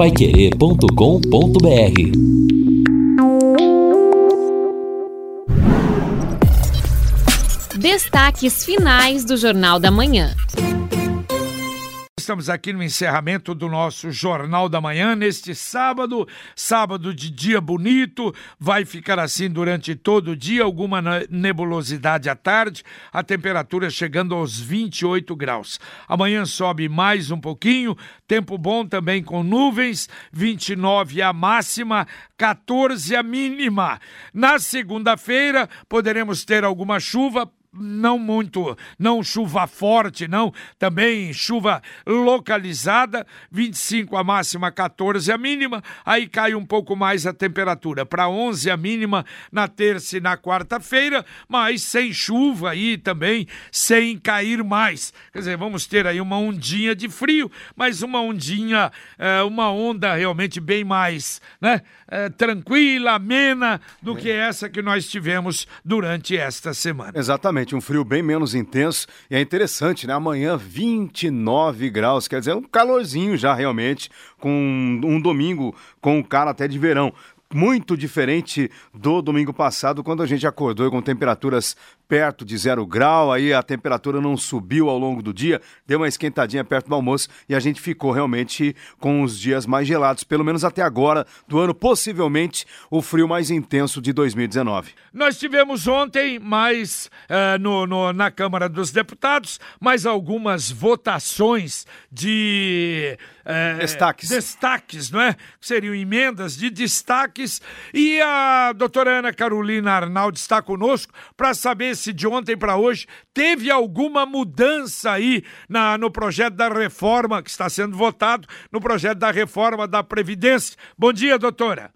paiquerê.com.br Destaques finais do Jornal da Manhã. Estamos aqui no encerramento do nosso Jornal da Manhã, neste sábado, sábado de dia bonito, vai ficar assim durante todo o dia, alguma nebulosidade à tarde, a temperatura chegando aos 28 graus. Amanhã sobe mais um pouquinho, tempo bom também com nuvens, 29 a máxima, 14 a mínima. Na segunda-feira poderemos ter alguma chuva, não muito, não chuva forte, não, também chuva localizada, 25 a máxima, 14 a mínima, aí cai um pouco mais a temperatura, para 11 a mínima na terça e na quarta-feira, mas sem chuva aí também, sem cair mais. Quer dizer, vamos ter aí uma ondinha de frio, mas uma ondinha, é, uma onda realmente bem mais, né, é, tranquila, amena do que essa que nós tivemos durante esta semana. Exatamente realmente um frio bem menos intenso. E é interessante, né? Amanhã 29 graus, quer dizer, um calorzinho já realmente, com um domingo com cara até de verão. Muito diferente do domingo passado, quando a gente acordou com temperaturas perto de zero grau, aí a temperatura não subiu ao longo do dia, deu uma esquentadinha perto do almoço e a gente ficou realmente com os dias mais gelados, pelo menos até agora do ano, possivelmente o frio mais intenso de 2019. Nós tivemos ontem mais uh, no, no, na Câmara dos Deputados mais algumas votações de uh, destaques. destaques, não é? Seriam emendas de destaques e a doutora Ana Carolina Arnaldo está conosco para saber se de ontem para hoje teve alguma mudança aí na, no projeto da reforma que está sendo votado, no projeto da reforma da Previdência. Bom dia, doutora.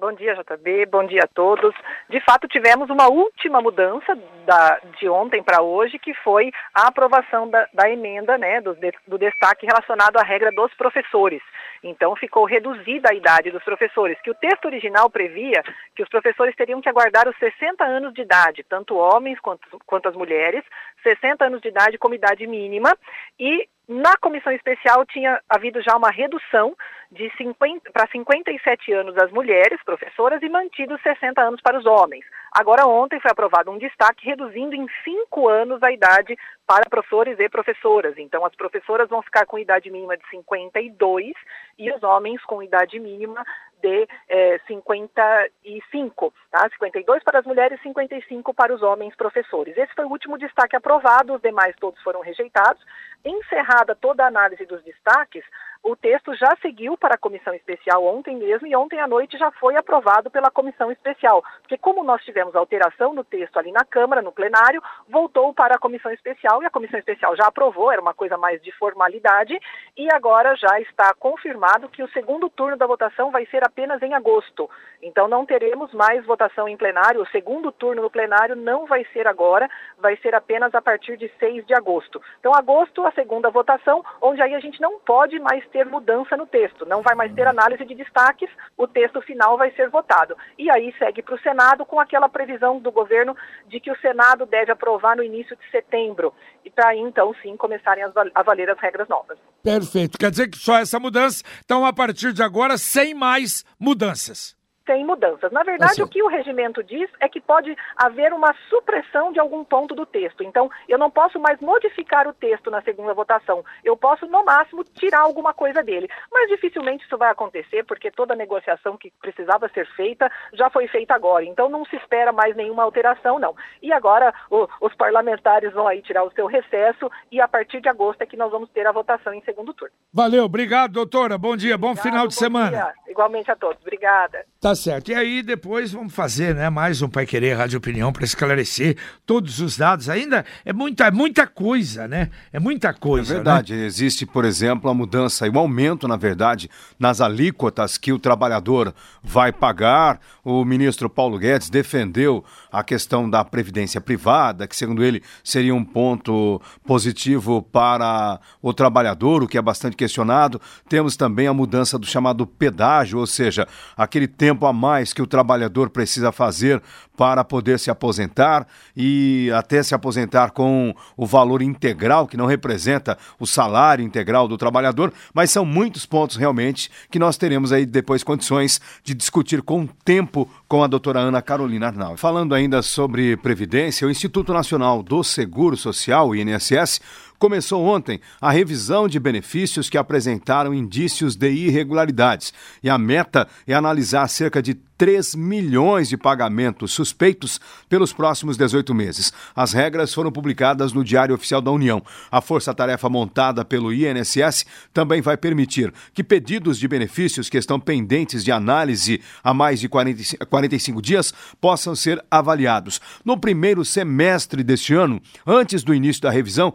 Bom dia, JB. Bom dia a todos. De fato, tivemos uma última mudança da, de ontem para hoje, que foi a aprovação da, da emenda né, do, do destaque relacionado à regra dos professores. Então, ficou reduzida a idade dos professores, que o texto original previa que os professores teriam que aguardar os 60 anos de idade, tanto homens quanto, quanto as mulheres, 60 anos de idade como idade mínima, e na comissão especial tinha havido já uma redução de 50 para 57 anos as mulheres professoras e mantidos 60 anos para os homens. Agora, ontem foi aprovado um destaque reduzindo em 5 anos a idade para professores e professoras. Então, as professoras vão ficar com idade mínima de 52 e os homens com idade mínima de é, 55, tá? 52 para as mulheres, e 55 para os homens professores. Esse foi o último destaque aprovado, os demais todos foram rejeitados. Encerrada toda a análise dos destaques, o texto já seguiu para a comissão especial ontem mesmo e ontem à noite já foi aprovado pela comissão especial. Porque como nós tivemos alteração no texto ali na Câmara, no plenário, voltou para a comissão especial e a comissão especial já aprovou, era uma coisa mais de formalidade, e agora já está confirmado que o segundo turno da votação vai ser apenas em agosto. Então não teremos mais votação em plenário, o segundo turno no plenário não vai ser agora, vai ser apenas a partir de 6 de agosto. Então agosto, a segunda votação, onde aí a gente não pode mais ter mudança no texto, não vai mais ter análise de destaques, o texto final vai ser votado. E aí segue para o Senado com aquela previsão do governo de que o Senado deve aprovar no início de setembro. E para aí, então, sim, começarem a valer as regras novas. Perfeito. Quer dizer que só essa mudança, então, a partir de agora, sem mais mudanças sem mudanças. Na verdade, assim. o que o regimento diz é que pode haver uma supressão de algum ponto do texto. Então, eu não posso mais modificar o texto na segunda votação. Eu posso, no máximo, tirar alguma coisa dele. Mas dificilmente isso vai acontecer, porque toda negociação que precisava ser feita já foi feita agora. Então, não se espera mais nenhuma alteração, não. E agora, o, os parlamentares vão aí tirar o seu recesso e a partir de agosto é que nós vamos ter a votação em segundo turno. Valeu, obrigado, doutora. Bom dia, bom Obrigado, final de semana. Dia. Igualmente a todos. Obrigada. Tá certo. E aí depois vamos fazer, né, mais um Pai Querer Rádio Opinião para esclarecer todos os dados. Ainda é muita, é muita coisa, né? É muita coisa. É verdade. Né? Existe, por exemplo, a mudança e o aumento, na verdade, nas alíquotas que o trabalhador vai pagar. O ministro Paulo Guedes defendeu a questão da previdência privada, que segundo ele seria um ponto positivo para o trabalhador, o que é bastante questionado. Temos também a mudança do chamado pedágio, ou seja, aquele tempo a mais que o trabalhador precisa fazer para poder se aposentar e até se aposentar com o valor integral, que não representa o salário integral do trabalhador, mas são muitos pontos realmente que nós teremos aí depois condições de discutir com tempo com a doutora Ana Carolina Arnal. Falando ainda sobre Previdência, o Instituto Nacional do Seguro Social, INSS, começou ontem a revisão de benefícios que apresentaram indícios de irregularidades. E a meta é analisar cerca de 3 milhões de pagamentos suspeitos pelos próximos 18 meses. As regras foram publicadas no Diário Oficial da União. A força-tarefa montada pelo INSS também vai permitir que pedidos de benefícios que estão pendentes de análise há mais de 40, 45 dias possam ser avaliados. No primeiro semestre deste ano, antes do início da revisão,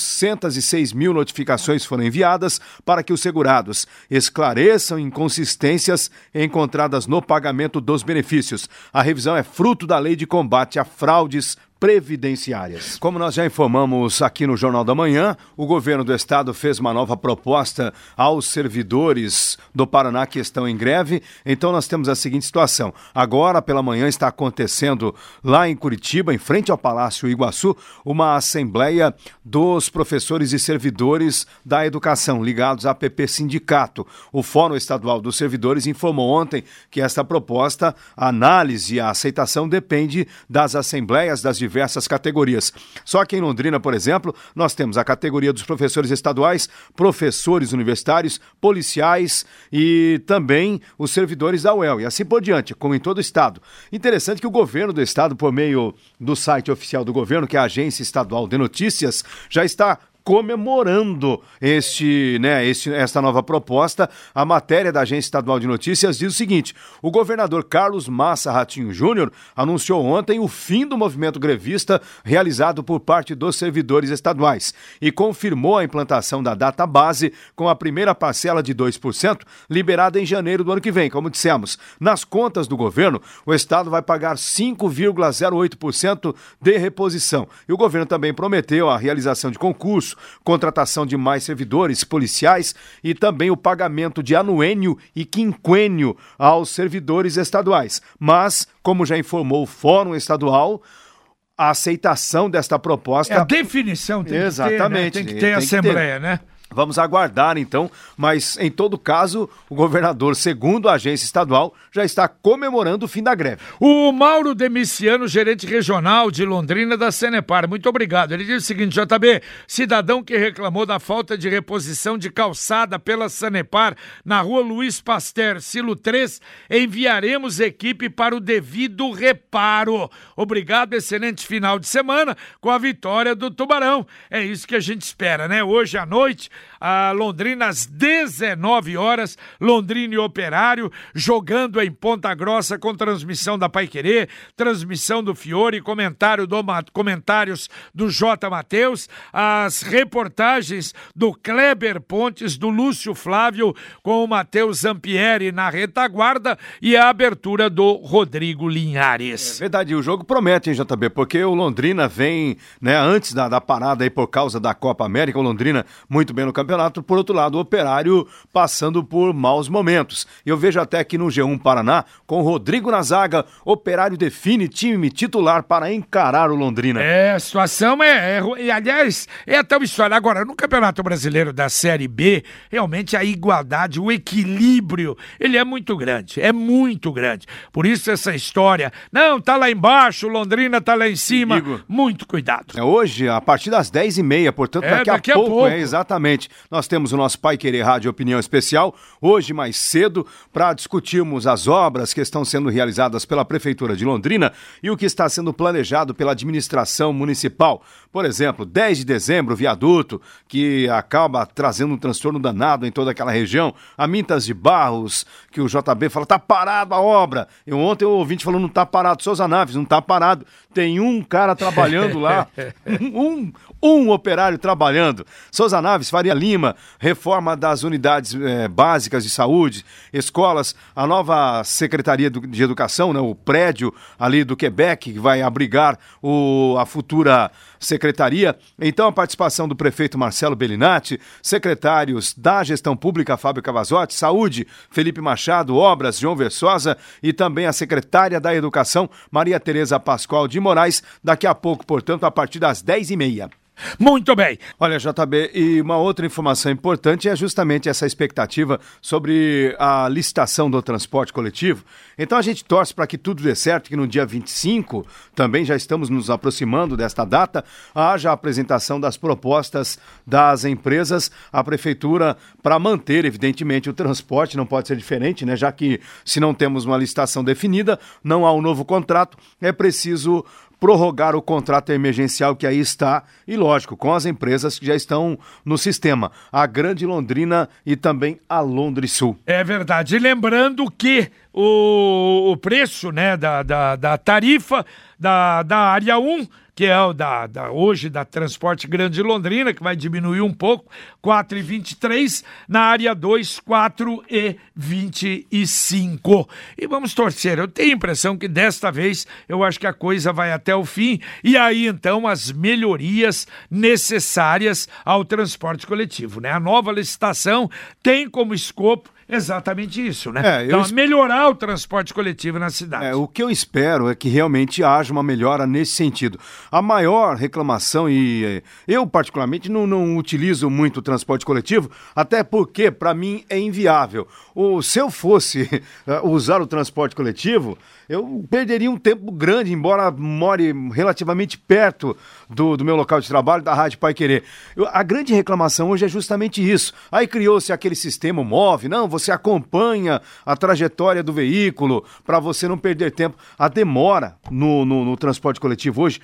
806 mil notificações foram enviadas para que os segurados esclareçam inconsistências encontradas no pagamento pagamento dos benefícios. A revisão é fruto da Lei de Combate a Fraudes previdenciárias. Como nós já informamos aqui no Jornal da Manhã, o governo do estado fez uma nova proposta aos servidores do Paraná que estão em greve. Então nós temos a seguinte situação: agora pela manhã está acontecendo lá em Curitiba, em frente ao Palácio Iguaçu, uma assembleia dos professores e servidores da educação ligados à PP Sindicato. O Fórum Estadual dos Servidores informou ontem que esta proposta, a análise e a aceitação depende das assembleias das diversas diversas categorias. Só que em Londrina, por exemplo, nós temos a categoria dos professores estaduais, professores universitários, policiais e também os servidores da UEL e assim por diante, como em todo o estado. Interessante que o governo do estado, por meio do site oficial do governo, que é a Agência Estadual de Notícias, já está comemorando este, né, este, esta nova proposta. A matéria da Agência Estadual de Notícias diz o seguinte: o governador Carlos Massa Ratinho Júnior anunciou ontem o fim do movimento grevista realizado por parte dos servidores estaduais e confirmou a implantação da data base com a primeira parcela de 2% liberada em janeiro do ano que vem. Como dissemos, nas contas do governo, o Estado vai pagar 5,08% de reposição. E o governo também prometeu a realização de concurso contratação de mais servidores policiais e também o pagamento de anuênio e quinquênio aos servidores estaduais. Mas, como já informou o Fórum Estadual, a aceitação desta proposta. É a definição tem Exatamente. que ter, né? tem que ter tem assembleia, que ter. né? Vamos aguardar então, mas em todo caso, o governador, segundo a agência estadual, já está comemorando o fim da greve. O Mauro Demiciano, gerente regional de Londrina da Senepar, muito obrigado. Ele diz o seguinte: JB, cidadão que reclamou da falta de reposição de calçada pela Sanepar na rua Luiz Pasteur, Silo 3, enviaremos equipe para o devido reparo. Obrigado, excelente final de semana com a vitória do Tubarão. É isso que a gente espera, né? Hoje à noite a Londrina às 19 horas, Londrina e Operário, jogando em Ponta Grossa com transmissão da Paiquerê, transmissão do Fiore, comentário do, comentários do J. Matheus, as reportagens do Kleber Pontes, do Lúcio Flávio, com o Matheus Zampieri na retaguarda e a abertura do Rodrigo Linhares. É verdade, o jogo promete, hein, JB, porque o Londrina vem, né, antes da, da parada aí por causa da Copa América, o Londrina muito bem no campeonato. Por outro lado, o Operário passando por maus momentos. Eu vejo até aqui no G1 Paraná, com Rodrigo na zaga, Operário define time titular para encarar o Londrina. É, a situação é, é, aliás, é a tal história. Agora, no Campeonato Brasileiro da Série B, realmente a igualdade, o equilíbrio, ele é muito grande, é muito grande. Por isso essa história, não, tá lá embaixo, Londrina tá lá em cima, Digo, muito cuidado. É hoje, a partir das 10h30, portanto, é, daqui, daqui, a, pouco, a pouco. É, exatamente Exatamente. Nós temos o nosso Pai Querer Rádio Opinião Especial, hoje mais cedo, para discutirmos as obras que estão sendo realizadas pela Prefeitura de Londrina e o que está sendo planejado pela administração municipal. Por exemplo, 10 de dezembro, viaduto, que acaba trazendo um transtorno danado em toda aquela região. A Mintas de Barros, que o JB fala, tá parado a obra. Eu ontem o ouvinte falou, não tá parado. Souza Naves, não tá parado. Tem um cara trabalhando lá, um, um operário trabalhando. Souza Naves faz Faria Lima, reforma das unidades eh, básicas de saúde, escolas, a nova Secretaria de Educação, né, o prédio ali do Quebec, que vai abrigar o, a futura secretaria. Então, a participação do prefeito Marcelo Bellinati, secretários da Gestão Pública, Fábio Cavazotti, Saúde, Felipe Machado, Obras, João Versosa e também a secretária da Educação, Maria Tereza Pascoal de Moraes, daqui a pouco, portanto, a partir das 10h30. Muito bem. Olha, JB, e uma outra informação importante é justamente essa expectativa sobre a licitação do transporte coletivo. Então a gente torce para que tudo dê certo, que no dia 25, também já estamos nos aproximando desta data, haja a apresentação das propostas das empresas à prefeitura para manter, evidentemente, o transporte, não pode ser diferente, né? Já que se não temos uma licitação definida, não há um novo contrato, é preciso prorrogar o contrato emergencial que aí está e, lógico, com as empresas que já estão no sistema, a Grande Londrina e também a Londres Sul. É verdade. E lembrando que o, o preço né, da, da, da tarifa da, da área 1 que é o da, da, hoje da Transporte Grande Londrina, que vai diminuir um pouco, 4,23, na área 2, 4,25. E vamos torcer. Eu tenho a impressão que desta vez eu acho que a coisa vai até o fim, e aí então as melhorias necessárias ao transporte coletivo. Né? A nova licitação tem como escopo Exatamente isso, né? É, então, esp... melhorar o transporte coletivo na cidade. É, o que eu espero é que realmente haja uma melhora nesse sentido. A maior reclamação, e eh, eu particularmente não, não utilizo muito o transporte coletivo, até porque para mim é inviável. O, se eu fosse eh, usar o transporte coletivo, eu perderia um tempo grande, embora more relativamente perto do, do meu local de trabalho, da Rádio Pai Querer. Eu, a grande reclamação hoje é justamente isso. Aí criou-se aquele sistema MOVE, não, você acompanha a trajetória do veículo para você não perder tempo. A demora no, no, no transporte coletivo hoje,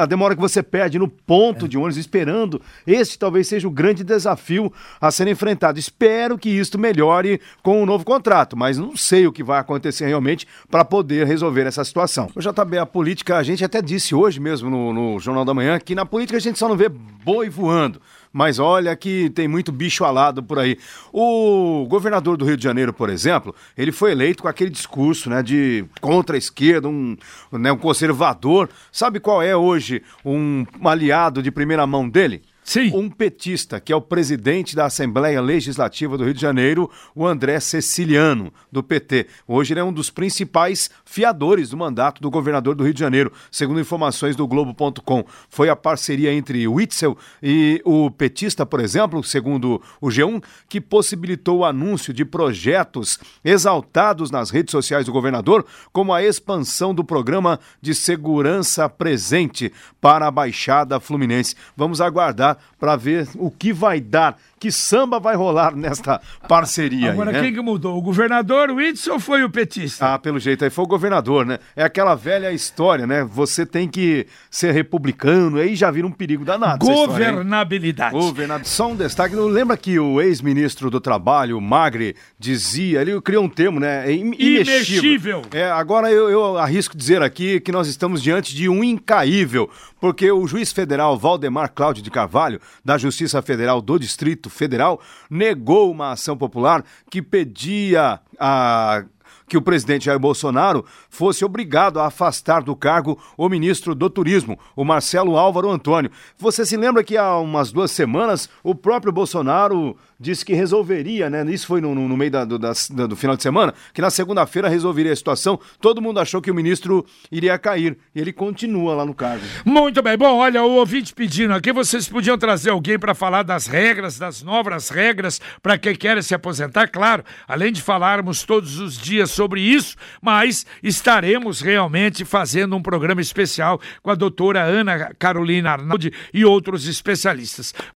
a demora que você perde no ponto é. de ônibus esperando, esse talvez seja o grande desafio a ser enfrentado. Espero que isto melhore com o novo contrato, mas não sei o que vai acontecer realmente para poder resolver essa situação. O JB, a política, a gente até disse hoje mesmo no, no Jornal da Manhã que na política a gente só não vê boi voando mas olha que tem muito bicho alado por aí. O governador do Rio de Janeiro, por exemplo, ele foi eleito com aquele discurso né, de contra a esquerda, um, né, um conservador. Sabe qual é hoje um aliado de primeira mão dele? Sim. Um petista, que é o presidente da Assembleia Legislativa do Rio de Janeiro, o André Ceciliano, do PT. Hoje ele é um dos principais fiadores do mandato do governador do Rio de Janeiro, segundo informações do Globo.com. Foi a parceria entre o Witzel e o petista, por exemplo, segundo o G1, que possibilitou o anúncio de projetos exaltados nas redes sociais do governador, como a expansão do programa de segurança presente para a Baixada Fluminense. Vamos aguardar para ver o que vai dar, que samba vai rolar nesta parceria. Agora, aí, né? quem que mudou? O governador, Whitson ou foi o petista? Ah, pelo jeito aí foi o governador, né? É aquela velha história, né? Você tem que ser republicano, aí já vira um perigo danado. Governabilidade. História, Só um destaque, lembra que o ex-ministro do Trabalho, Magre, dizia, ele criou um termo, né? Imexível. imexível. É, agora eu, eu arrisco dizer aqui que nós estamos diante de um incaível, porque o juiz federal Valdemar Cláudio de Carvalho, da Justiça Federal do Distrito Federal, negou uma ação popular que pedia a que o presidente Jair Bolsonaro fosse obrigado a afastar do cargo o ministro do Turismo, o Marcelo Álvaro Antônio. Você se lembra que há umas duas semanas o próprio Bolsonaro disse que resolveria, né? Isso foi no, no meio da, do, da, do final de semana, que na segunda-feira resolveria a situação. Todo mundo achou que o ministro iria cair. E ele continua lá no cargo. Muito bem. Bom, olha, o ouvinte pedindo aqui, vocês podiam trazer alguém para falar das regras, das novas regras para quem quer se aposentar, claro, além de falarmos todos os dias sobre isso, mas estaremos realmente fazendo um programa especial com a doutora Ana Carolina Arnaldi e outros especialistas.